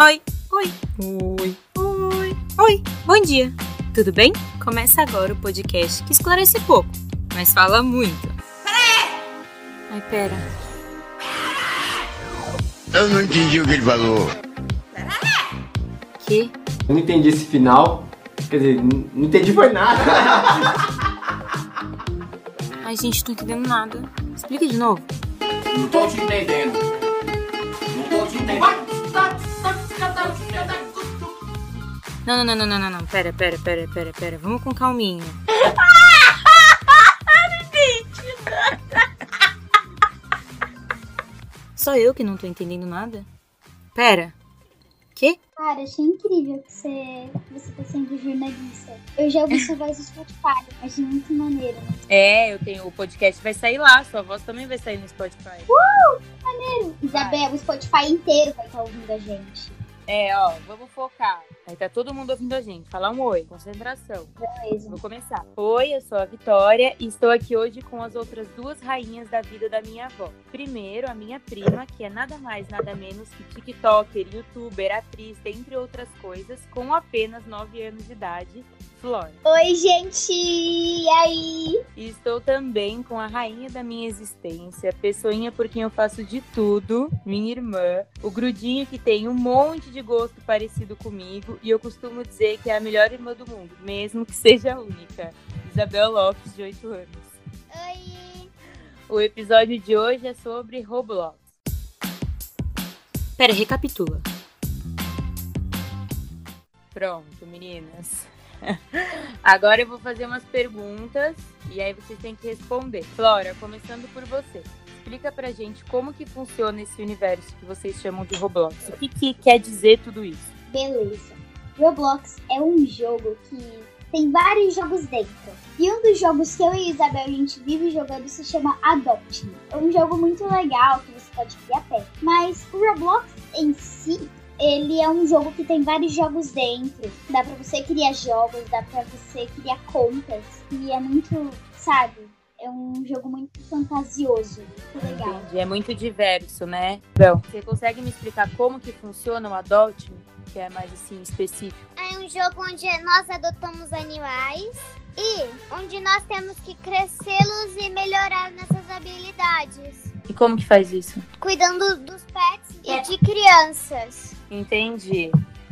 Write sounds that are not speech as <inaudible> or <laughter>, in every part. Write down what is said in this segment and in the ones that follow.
Oi, oi, oi, oi, oi. Bom dia. Tudo bem? Começa agora o podcast que esclarece pouco, mas fala muito. Ai, pera. Eu não entendi o que ele falou. Que? Eu não entendi esse final. Quer dizer, não entendi foi nada. <laughs> Ai, gente, tô entendendo nada. Explica de novo. Não tô te entendendo. Não tô te entendendo. Não, não, não, não, não, não, não. Pera, pera, pera, pera, pera. Vamos com calminha. <laughs> Só eu que não tô entendendo nada? Pera. Que? Cara, achei incrível que você, você tá sendo jornalista. Eu já ouvi sua voz no Spotify, achei muito maneiro. Né? É, eu tenho. O podcast vai sair lá. Sua voz também vai sair no Spotify. Isabel, o Spotify inteiro vai estar ouvindo a gente. É, ó, vamos focar. Aí tá todo mundo ouvindo a gente. Falar um oi, concentração. Beleza. Vou começar. Oi, eu sou a Vitória e estou aqui hoje com as outras duas rainhas da vida da minha avó. Primeiro, a minha prima, que é nada mais, nada menos que TikToker, youtuber, atriz, dentre outras coisas, com apenas 9 anos de idade, Flora. Oi, gente! E aí? Estou também com a rainha da minha existência, a pessoinha por quem eu faço de tudo, minha irmã, o grudinho que tem um monte de gosto parecido comigo e eu costumo dizer que é a melhor irmã do mundo, mesmo que seja a única. Isabel Lopes, de 8 anos. Oi! O episódio de hoje é sobre Roblox. Pera, recapitula. Pronto, meninas. <laughs> Agora eu vou fazer umas perguntas e aí vocês têm que responder. Flora, começando por você. Explica pra gente como que funciona esse universo que vocês chamam de Roblox. O que, que quer dizer tudo isso? Beleza. Roblox é um jogo que tem vários jogos dentro. E um dos jogos que eu e Isabel a gente vive jogando se chama Adopt. É um jogo muito legal que você pode criar pet. Mas o Roblox em si, ele é um jogo que tem vários jogos dentro. Dá pra você criar jogos, dá pra você criar contas. E é muito, sabe? É um jogo muito fantasioso, muito legal. Entendi. É muito diverso, né? Bel, você consegue me explicar como que funciona o Adopt Me? Que é mais assim, específico. É um jogo onde nós adotamos animais e onde nós temos que crescê-los e melhorar nossas habilidades. E como que faz isso? Cuidando dos pets e de crianças. Entendi.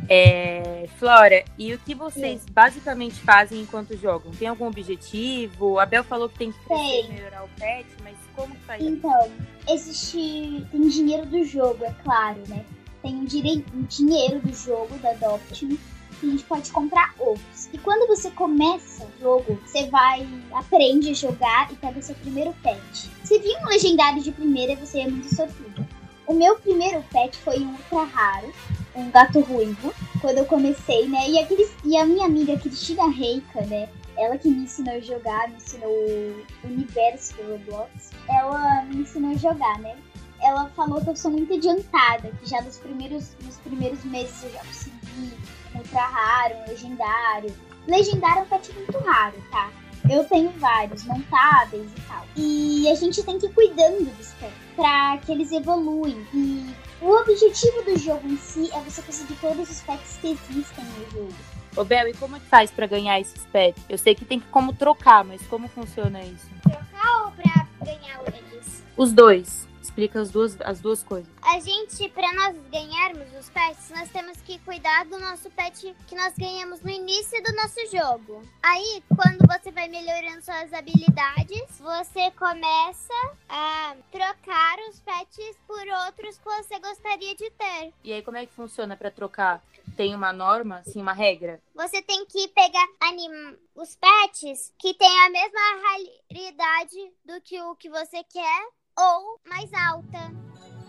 É, Flora, e o que vocês basicamente fazem enquanto jogam? Tem algum objetivo? A Bel falou que tem que crescer Tem. melhorar o pet, mas como que faz isso? Então, existe. Tem dinheiro do jogo, é claro, né? Tem o, o dinheiro do jogo, da Adopt Me, que a gente pode comprar ovos. E quando você começa o jogo, você vai, aprende a jogar e pega o seu primeiro pet. Se vir um legendário de primeira, você é muito sortudo. O meu primeiro pet foi um ultra raro, um gato ruivo, quando eu comecei, né? E, e a minha amiga Cristina Reika, né? Ela que me ensinou a jogar, me ensinou o universo do Roblox. Ela me ensinou a jogar, né? Ela falou que eu sou muito adiantada, que já nos primeiros, nos primeiros meses eu já consegui ultra raro, um legendário. Legendário é um pet muito raro, tá? Eu tenho vários, montáveis e tal. E a gente tem que ir cuidando dos pets pra que eles evoluem. E o objetivo do jogo em si é você conseguir todos os pets que existem no jogo. Ô Bel, e como que faz pra ganhar esses pets? Eu sei que tem que como trocar, mas como funciona isso? Ou pra ganhar eles? Os dois. Explica as duas, as duas coisas. A gente, pra nós ganharmos os pets, nós temos que cuidar do nosso pet que nós ganhamos no início do nosso jogo. Aí, quando você vai melhorando suas habilidades, você começa a trocar os pets por outros que você gostaria de ter. E aí como é que funciona pra trocar? Tem uma norma, assim, uma regra? Você tem que pegar anim... os pets que têm a mesma raridade do que o que você quer ou mais alta.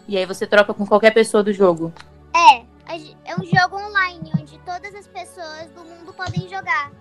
E aí você troca com qualquer pessoa do jogo. É, é um jogo online onde todas as pessoas do mundo podem jogar.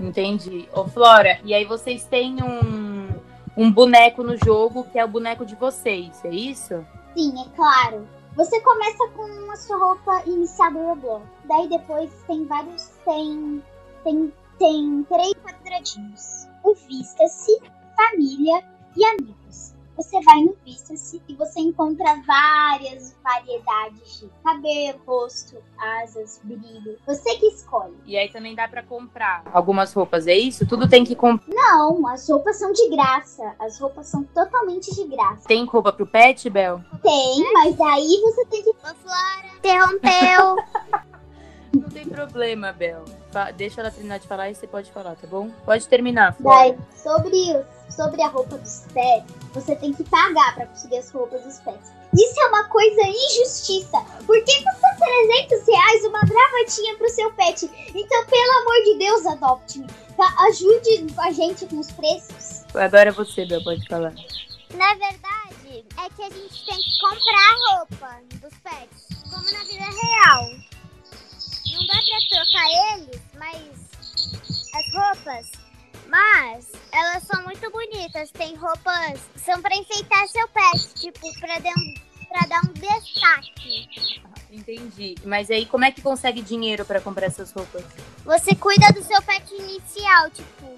Entendi. Ô, Flora, e aí vocês têm um, um boneco no jogo que é o boneco de vocês, é isso? Sim, é claro. Você começa com a sua roupa inicial do Roblox. Daí depois tem vários. Tem. Tem, tem três quadradinhos. O Vista-se, família e amigos. Você vai no Vista-se e você encontra várias variedades de cabelo, rosto, asas, brilho. Você que escolhe. E aí também dá pra comprar algumas roupas, é isso? Tudo tem que comprar. Não, as roupas são de graça. As roupas são totalmente de graça. Tem roupa pro pet, Bel? Tem, mas aí você tem que. Ô, Flora, interrompeu. <laughs> Não tem problema, Bel. Deixa ela terminar de falar e você pode falar, tá bom? Pode terminar. Daí, sobre, sobre a roupa dos pets, você tem que pagar pra conseguir as roupas dos pets. Isso é uma coisa injustiça. Por que custa 300 reais uma gravatinha pro seu pet? Então, pelo amor de Deus, adopte-me. Tá? Ajude a gente com os preços. Agora é você, Bel, pode falar. Na verdade, é que a gente tem que comprar a roupa dos pets, como na vida real. Não dá pra trocar eles, mas as roupas, mas elas são muito bonitas. Tem roupas são pra enfeitar seu pet, tipo, pra, dar- pra dar um destaque. Entendi. Mas aí, como é que consegue dinheiro pra comprar essas roupas? Você cuida do seu pet inicial, tipo,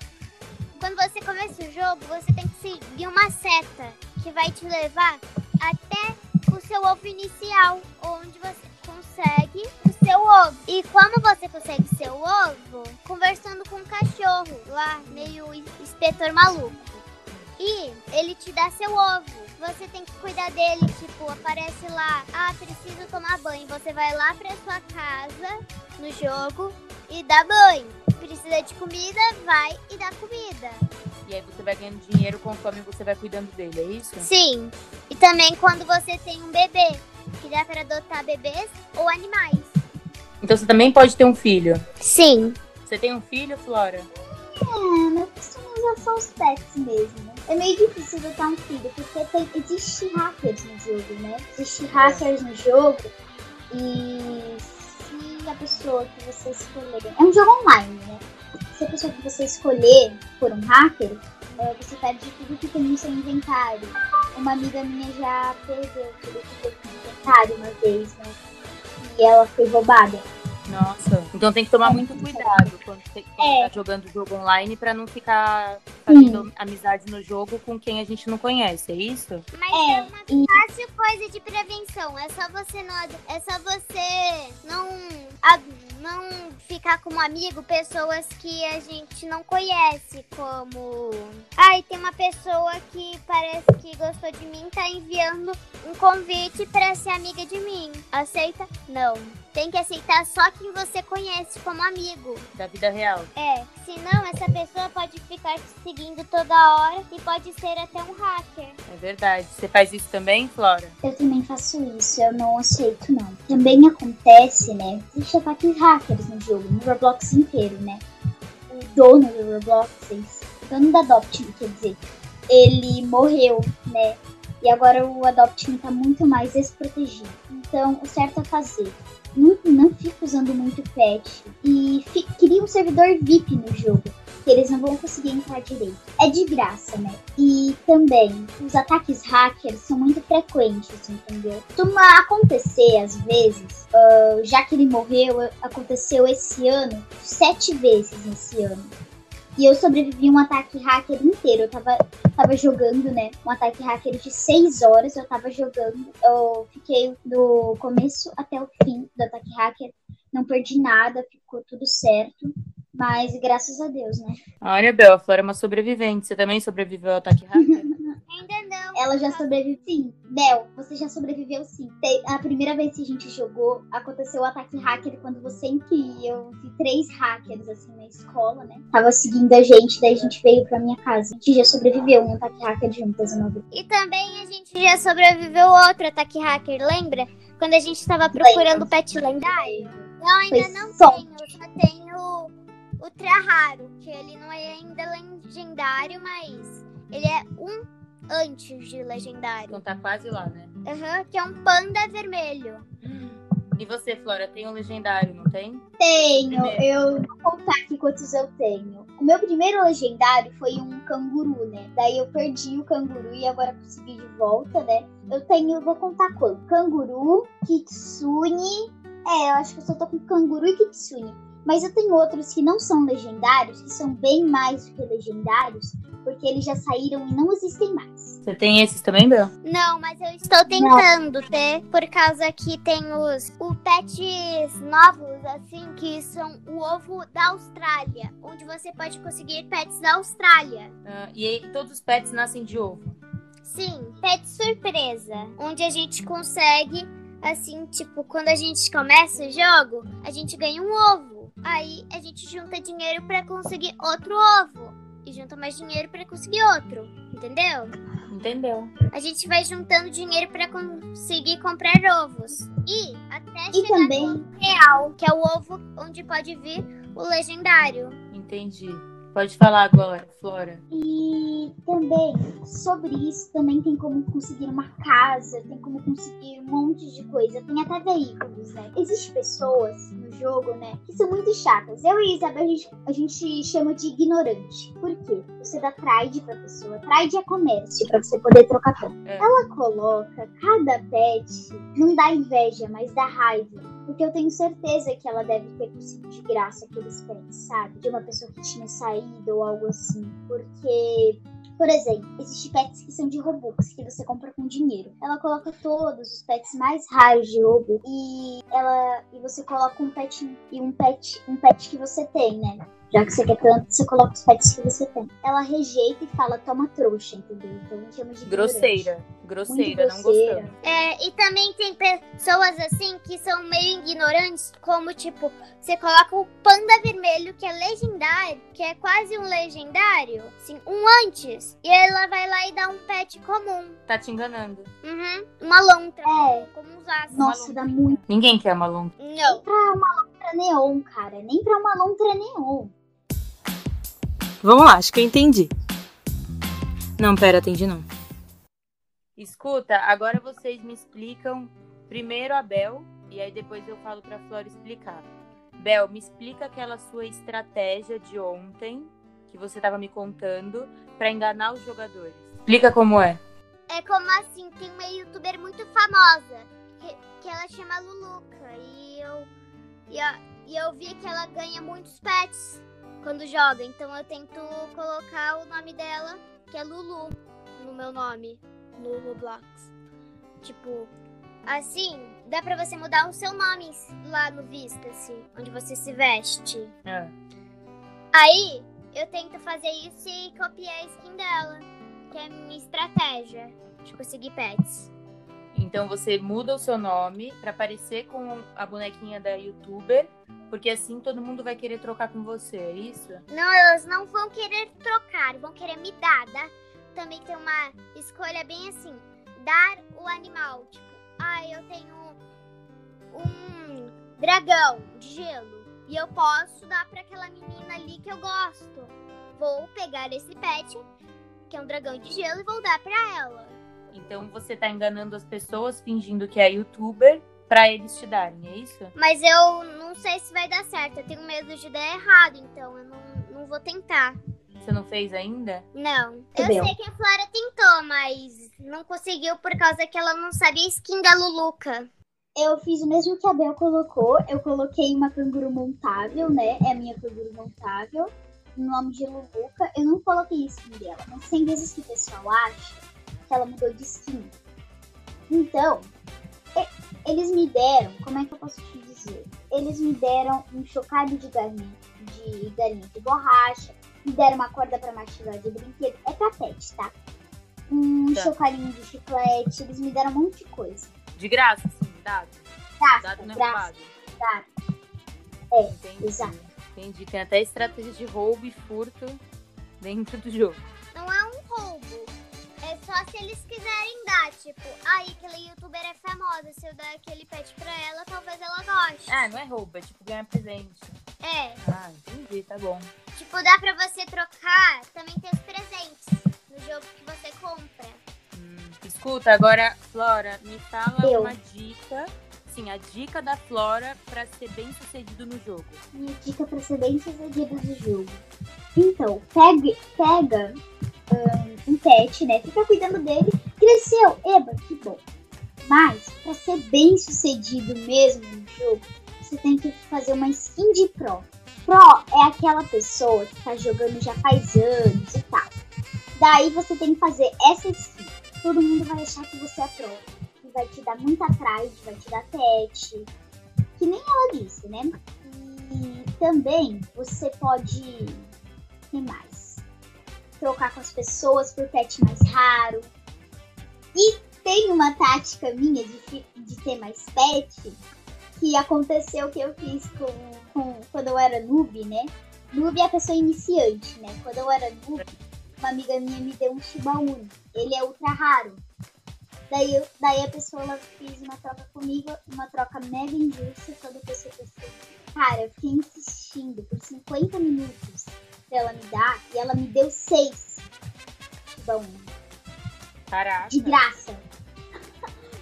quando você começa o jogo, você tem que seguir uma seta que vai te levar até o seu ovo inicial, onde você consegue o seu ovo. E como você consegue seu ovo? Conversando com um cachorro lá, meio inspetor maluco. E ele te dá seu ovo. Você tem que cuidar dele, tipo, aparece lá, ah, preciso tomar banho. Você vai lá pra sua casa no jogo e dá banho. Precisa de comida, vai e dá comida. E aí você vai ganhando dinheiro conforme você vai cuidando dele, é isso? Sim. E também quando você tem um bebê, que dá pra adotar bebês ou animais. Então você também pode ter um filho. Sim. Você tem um filho, Flora? É, mas customização os pets mesmo. né? É meio difícil adotar um filho, porque tem, existe hackers no jogo, né? Existe hackers no jogo e se a pessoa que você escolher. É um jogo online, né? Se a pessoa que você escolher for um hacker, é, você perde tudo que tem no seu inventário. Uma amiga minha já perdeu tudo que tem uma vez, né? E ela foi roubada. Nossa. Então tem que tomar muito cuidado quando você quando É. tá jogando jogo online pra não ficar fazendo amizade no jogo com quem a gente não conhece, é isso? Mas É, é, uma fácil coisa de prevenção. É só você não, é só você não, a- não ficar como amigo pessoas que a gente não conhece, como. Ai, tem uma pessoa que parece que gostou de mim, tá enviando um convite pra ser amiga de mim. Aceita? Não. Tem que aceitar só quem você conhece como amigo. Da vida real. É, senão essa pessoa pode ficar te seguindo toda hora e pode ser até um hacker. É verdade. Você faz isso também, Flora? Eu também faço isso, eu não aceito não. Também acontece, né? Existe ataques hackers no jogo, no Roblox inteiro, né? O dono do Roblox, o dono da Adopt, Me, quer dizer, ele morreu, né? E agora o Adopt Me tá muito mais desprotegido. Então, o certo é fazer. Não, não fica usando muito patch. E fi, cria um servidor VIP no jogo. Que eles não vão conseguir entrar direito. É de graça, né? E também, os ataques hackers são muito frequentes, entendeu? Costuma acontecer, às vezes, ah, já que ele morreu, aconteceu esse ano, sete vezes esse ano. E eu sobrevivi um ataque hacker inteiro. Eu tava, tava jogando, né? Um ataque hacker de seis horas. Eu tava jogando. Eu fiquei do começo até o fim do ataque hacker. Não perdi nada, ficou tudo certo. Mas graças a Deus, né? Olha, Bel, a Flora é uma sobrevivente. Você também sobreviveu ao ataque hacker? <laughs> Ela já sobreviveu. Sim, Bel, você já sobreviveu sim. A primeira vez que a gente jogou, aconteceu o ataque hacker quando você e eu vi três hackers assim na escola, né? Tava seguindo a gente, daí a gente veio pra minha casa. A gente já sobreviveu um ataque hacker juntas uma vez. E também a gente já sobreviveu outro ataque hacker, lembra? Quando a gente tava procurando o pet lendário? Eu ainda Foi não tenho, eu só tenho o ultra raro, que ele não é ainda legendário, mas ele é um antes de legendário. Então tá quase lá, né? Aham, que é um panda vermelho. E você, Flora, tem um legendário, não tem? Tenho, Primeiro. eu vou contar aqui quantos eu tenho. O meu primeiro legendário foi um canguru, né? Daí eu perdi o canguru e agora consegui de volta, né? Eu tenho, vou contar quanto? Canguru, Kitsune. É, eu acho que eu só tô com canguru e Kitsune. Mas eu tenho outros que não são legendários, que são bem mais do que legendários, porque eles já saíram e não existem mais. Você tem esses também, Bel? Não, mas eu estou tentando ter, por causa que tem os o pets novos, assim, que são o ovo da Austrália, onde você pode conseguir pets da Austrália. Ah, e aí, todos os pets nascem de ovo. Sim, pet surpresa, onde a gente consegue, assim, tipo, quando a gente começa o jogo, a gente ganha um ovo. Aí a gente junta dinheiro pra conseguir outro ovo. E junta mais dinheiro pra conseguir outro. Entendeu? Entendeu? A gente vai juntando dinheiro pra conseguir comprar ovos. E até E chegar também, no real, que é o ovo onde pode vir o legendário. Entendi. Pode falar agora, Flora. e também, sobre isso, também tem como conseguir uma casa, tem como conseguir um monte de coisa, tem até veículos, né? Existem pessoas no jogo, né, que são muito chatas. Eu e Isabel, a gente, a gente chama de ignorante. Por quê? Você dá trade pra pessoa. Trade é comércio, pra você poder trocar pão. É. Ela coloca cada pet, não dá inveja, mas dá raiva. Porque eu tenho certeza que ela deve ter conseguido de graça aqueles pets, sabe? De uma pessoa que tinha saído ou algo assim. Porque, por exemplo, existem pets que são de Robux, que você compra com dinheiro. Ela coloca todos os pets mais raros de Robux e ela e você coloca um pet e um pet, um pet que você tem, né? Já que você quer tanto, você coloca os pets que você tem. Ela rejeita e fala, toma trouxa, entendeu? Então chama de. Grosseira. Grosseira, Muito não grosseira. gostamos. É, e também tem pessoas assim que são meio ignorantes, como tipo, você coloca o panda vermelho, que é legendário, que é quase um legendário, assim, um antes, e ela vai lá e dá um pet comum. Tá te enganando. Uhum, uma lontra, É. como os aços. Nossa, dá muito. Ninguém quer uma longa. Não. Pra uma lontra neon, cara. Nem pra uma lontra neon. Vamos lá, acho que eu entendi. Não, pera, entendi não. Escuta, agora vocês me explicam primeiro a Bel e aí depois eu falo pra Flora explicar. Bel, me explica aquela sua estratégia de ontem que você tava me contando pra enganar os jogadores. Explica como é. É como assim, tem uma youtuber muito famosa, que, que ela chama Luluca, e eu, e, a- e eu vi que ela ganha muitos pets quando joga, então eu tento colocar o nome dela, que é Lulu, no meu nome, no Roblox. Tipo, assim, dá pra você mudar o seu nome lá no Vista-se, onde você se veste. É. Aí, eu tento fazer isso e copiar a skin dela, que é a minha estratégia de conseguir pets. Então você muda o seu nome pra parecer com a bonequinha da youtuber, porque assim todo mundo vai querer trocar com você, é isso? Não, elas não vão querer trocar, vão querer me dar. Dá- Também tem uma escolha bem assim: dar o animal. Tipo, ah, eu tenho um dragão de gelo e eu posso dar pra aquela menina ali que eu gosto. Vou pegar esse pet, que é um dragão de gelo, e vou dar pra ela. Então você tá enganando as pessoas fingindo que é youtuber pra eles te darem, é isso? Mas eu não sei se vai dar certo. Eu tenho medo de dar errado, então eu não, não vou tentar. Você não fez ainda? Não. Eu Entendeu? sei que a Flora tentou, mas não conseguiu por causa que ela não sabia a skin da Luluca. Eu fiz o mesmo que a Bel colocou. Eu coloquei uma canguru montável, né? É a minha canguru montável. No nome de Luluca. Eu não coloquei a skin dela. Mas tem vezes que o pessoal acha que ela mudou de skin. Então, eles me deram. Como é que eu posso te dizer? Eles me deram um chocalho de galinha de, galinha de borracha. Me deram uma corda pra mastigar de brinquedo. É pra pet, tá? Um Tá. chocalhinho de chiclete. Eles me deram um monte de coisa. De graça, sim, dado. Graça, Dado não é graça. Tá. É, Entendi. exato. Entendi. Tem até estratégia de roubo e furto dentro do jogo. Só se eles quiserem dar. Tipo, aí aquela youtuber é famosa. Se eu der aquele pet pra ela, talvez ela goste. Ah, não é roubo, é tipo ganhar presente. É. Ah, entendi, tá bom. Tipo, dá pra você trocar. Também tem os presentes no jogo que você compra. Hum, Escuta, agora, Flora, me fala Eu. uma dica. Sim, a dica da Flora pra ser bem sucedido no jogo. Minha dica pra ser bem sucedido do jogo. Então, pega, pega ahn, um pet, né? Fica cuidando dele. Cresceu, eba, que bom. Mas, pra ser bem sucedido mesmo no jogo, você tem que fazer uma skin de pro. Pro é aquela pessoa que tá jogando já faz anos e tal. Daí você tem que fazer essa skin. Todo mundo vai achar que você é pro. Que vai te dar muita trade, vai te dar pet. Que nem ela disse, né? E também você pode. Que mais? Trocar com as pessoas por pet mais raro. E tem uma tática minha de, de ter mais pet que aconteceu que eu fiz com, com quando eu era noob, né? Noob é a pessoa iniciante, né? Quando eu era noob, uma amiga minha me deu um Shiba Inu. Ele é ultra raro. Daí, eu- daí a pessoa ela fez uma troca comigo, uma troca mega injusta, quando a pessoa pensou, cara, eu fiquei insistindo por 50 minutos pra ela me dar, e ela me deu seis Inu, Caraca. de graça. <laughs>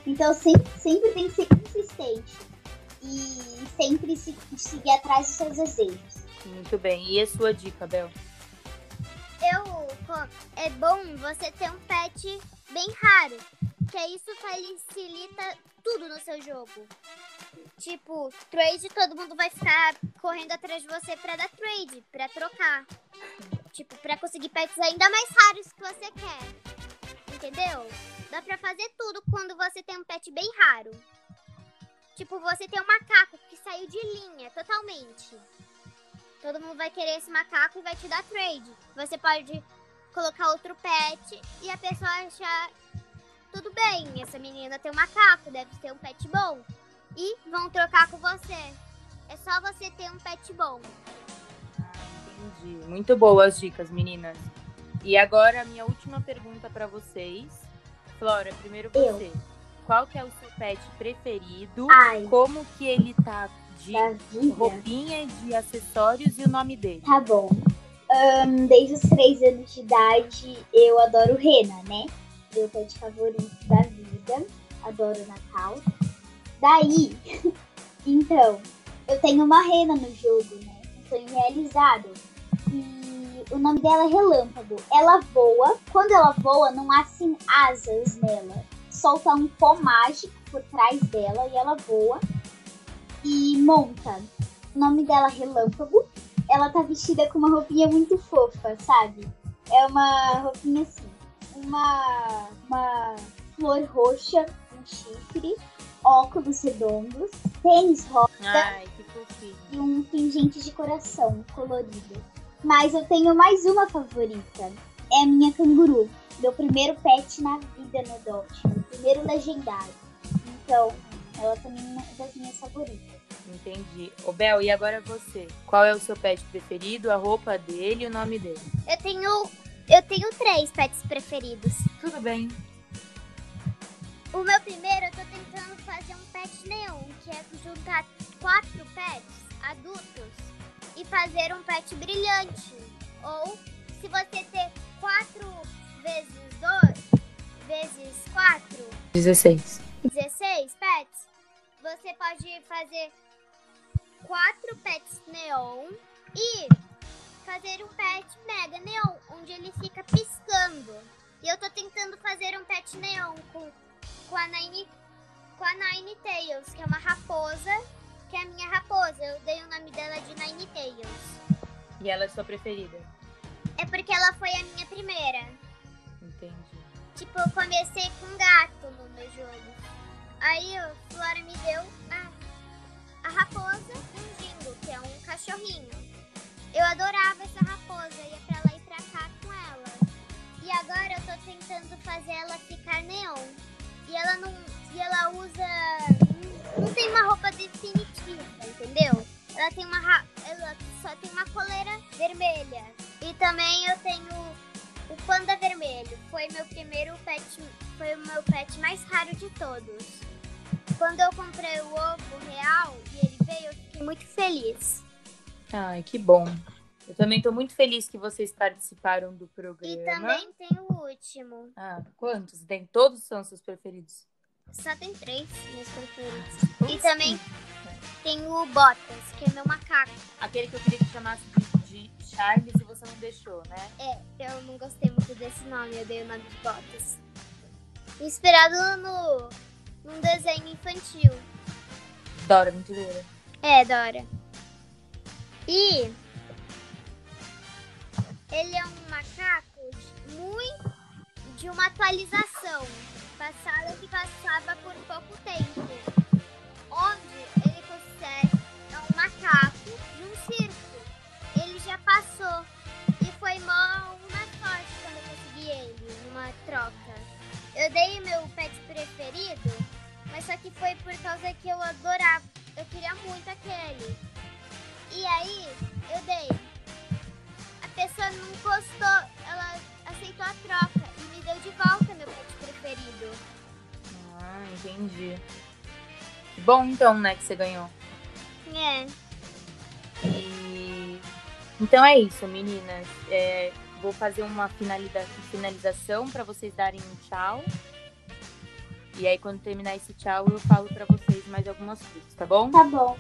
Então sempre, sempre tem que ser consistente e sempre se, seguir atrás dos seus desejos. Muito bem. E a sua dica, Bel? Eu, é bom você ter um pet bem raro, que isso facilita tudo no seu jogo. Tipo, trade, todo mundo vai ficar correndo atrás de você pra dar trade, pra trocar. Tipo, pra conseguir pets ainda mais raros que você quer. Entendeu? Dá pra fazer tudo quando você tem um pet bem raro. Tipo, você tem um macaco que saiu de linha totalmente. Todo mundo vai querer esse macaco e vai te dar trade. Você pode colocar outro pet e a pessoa achar tudo bem, essa menina tem um macaco, deve ter um pet bom. E vão trocar com você. É só você ter um pet bom. Entendi. Muito boas as dicas, meninas. E agora a minha última pergunta pra vocês. Flora, primeiro Eu. você. Qual que é o seu pet preferido? Ai, Como que ele tá de da vida. roupinha e de acessórios e o nome dele? Tá bom. Ahn, desde os três anos de idade, eu adoro Rena, né? Meu pet favorito da vida. Adoro Natal. Daí, <laughs> então, eu tenho uma Rena no jogo, né? Um sonho realizado. E o nome dela é Relâmpago. Ela voa. Quando ela voa, não há assim asas nela. Solta um pó mágico por trás dela e ela voa. E monta. O nome dela é Relâmpago ela tá vestida com uma roupinha muito fofa, sabe? É uma roupinha assim, uma, uma flor roxa, um chifre, óculos redondos, tênis rosa Ai, que fofinho. e um pingente de coração colorido. Mas eu tenho mais uma favorita. É a minha canguru. Meu primeiro pet na vida no Adopt. Meu primeiro legendário. Então, ela também é uma das minhas favoritas. Entendi. Ô, Bel, e agora você? Qual é o seu pet preferido, a roupa dele e o nome dele? Eu tenho. Eu tenho três pets preferidos. Tudo bem. O meu primeiro, eu tô tentando fazer um pet neon, que é juntar quatro pets adultos e fazer um pet brilhante. Ou, se você ter quatro vezes dois, vezes quatro, 16. 16 pets, você pode fazer quatro pets neon e fazer um pet mega neon, onde ele fica piscando. E eu tô tentando fazer um pet neon com, com a Nine com a Nine Tails, que é uma raposa, que é a minha raposa. Eu dei o nome dela de Nine Tails. E ela é sua preferida? É porque ela foi a minha primeira. Entendi. Tipo, eu comecei com um gato no meu jogo. Aí a Flora me deu a, a raposa e um jingo, que é um cachorrinho. Eu adorava essa raposa, ia pra lá e pra cá com ela. E agora eu tô tentando fazer ela ficar neon. E ela não. E ela usa. Não tem uma roupa definitiva, entendeu? Ela tem uma. Ela só tem uma coleira vermelha. E também eu tenho o panda vermelho. Foi meu primeiro pet. Foi o meu pet mais raro de todos. Quando eu comprei o ovo real e ele veio, eu fiquei muito feliz. Ai, que bom. Eu também tô muito feliz que vocês participaram do programa. E também tem o último. Ah, quantos? Tem todos são seus preferidos? Só tem três meus preferidos. E também tem o Botas, que é meu macaco. Aquele que eu queria que chamasse de, de Charles e você não deixou, né? É, eu não gostei muito desse nome, eu dei o nome de Botas. Inspirado no, num desenho infantil. Dora Aventureira. É, Dora. E ele é um macaco muito de uma atualização. Passada Bom, então, né, que você ganhou. É. E... Então é isso, meninas. É, vou fazer uma finaliza- finalização para vocês darem um tchau. E aí, quando terminar esse tchau, eu falo para vocês mais algumas coisas, tá bom? Tá bom.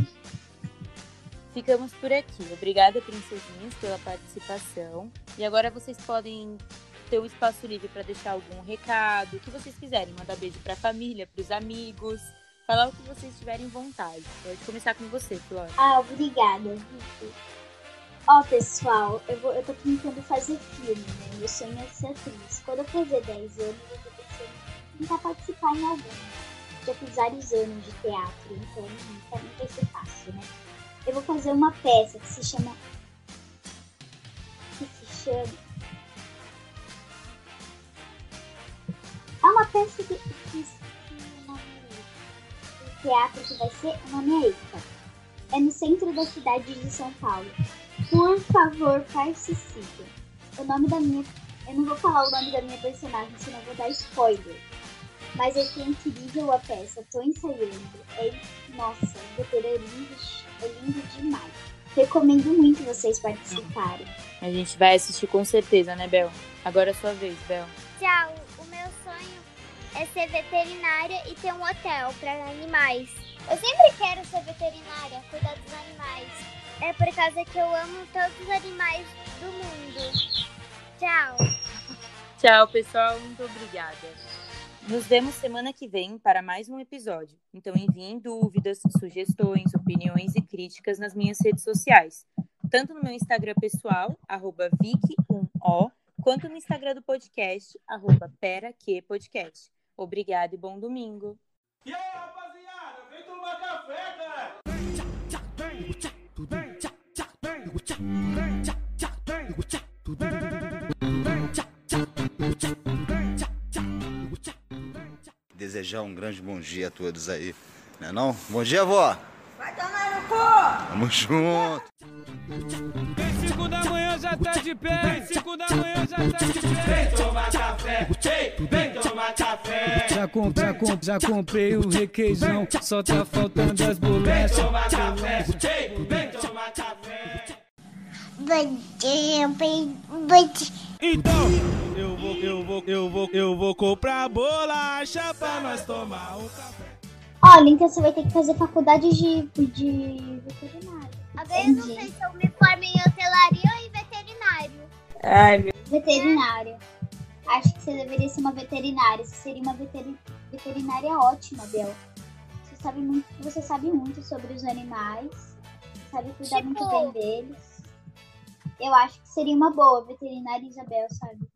Ficamos por aqui. Obrigada, princesinhas, pela participação. E agora vocês podem ter um espaço livre para deixar algum recado, o que vocês quiserem. Mandar beijo para a família, para os amigos. Falar o que vocês tiverem vontade. Pode começar com você, Flora. Ah, obrigada, Vicky. Ó, pessoal, eu, vou, eu tô tentando fazer filme, né? Meu sonho é ser atriz. Quando eu fazer 10 anos, eu tô pensando em tentar participar em algum. Já fiz vários anos de teatro, então pra mim vai ser fácil, né? Eu vou fazer uma peça que se chama. Que se chama. É uma peça que. Teatro que vai ser. O nome é Eita é no centro da cidade de São Paulo. Por favor, participem. O nome da minha. Eu não vou falar o nome da minha personagem, senão eu vou dar spoiler. Mas é que é incrível a peça, tô ensaiando. É, nossa, o roteiro é lindo, é lindo demais. Recomendo muito vocês participarem. A gente vai assistir com certeza, né, Bel? Agora é a sua vez, Bel. Tchau. É ser veterinária e ter um hotel para animais. Eu sempre quero ser veterinária, cuidar dos animais. É por causa que eu amo todos os animais do mundo. Tchau. Tchau, pessoal. Muito obrigada. Nos vemos semana que vem para mais um episódio. Então enviem dúvidas, sugestões, opiniões e críticas nas minhas redes sociais. Tanto no meu Instagram pessoal, arroba Vicky1O, quanto no Instagram do podcast, arroba PeraQuePodcast. Obrigada e bom domingo. E aí, rapaziada, vem tomar café, cara! Desejar um grande bom dia a todos aí. Não é não? Bom dia, vó. Vai tomar no cu. Tamo junto. Em cinco da manhã já tá de pé, em cinco da manhã já tá de pé. Vem tomar café, Já, comp, já, comp, já comprei o requeijão, só tá faltando as Vem bolachas. tomar café, ei, vem tomar café! Então, eu vou, eu vou, eu vou, eu vou comprar bolacha pra nós tomar um café. Olha, então você vai ter que fazer faculdade de, de veterinário. Agora eu não sei se eu me formo em hotelaria ou em veterinário. Ai, meu Veterinário. Acho que você deveria ser uma veterinária. Você seria uma veteri- veterinária ótima, Bel. Você sabe muito, você sabe muito sobre os animais. Sabe cuidar Tipo- muito bem deles. Eu acho que seria uma boa veterinária Isabel, sabe?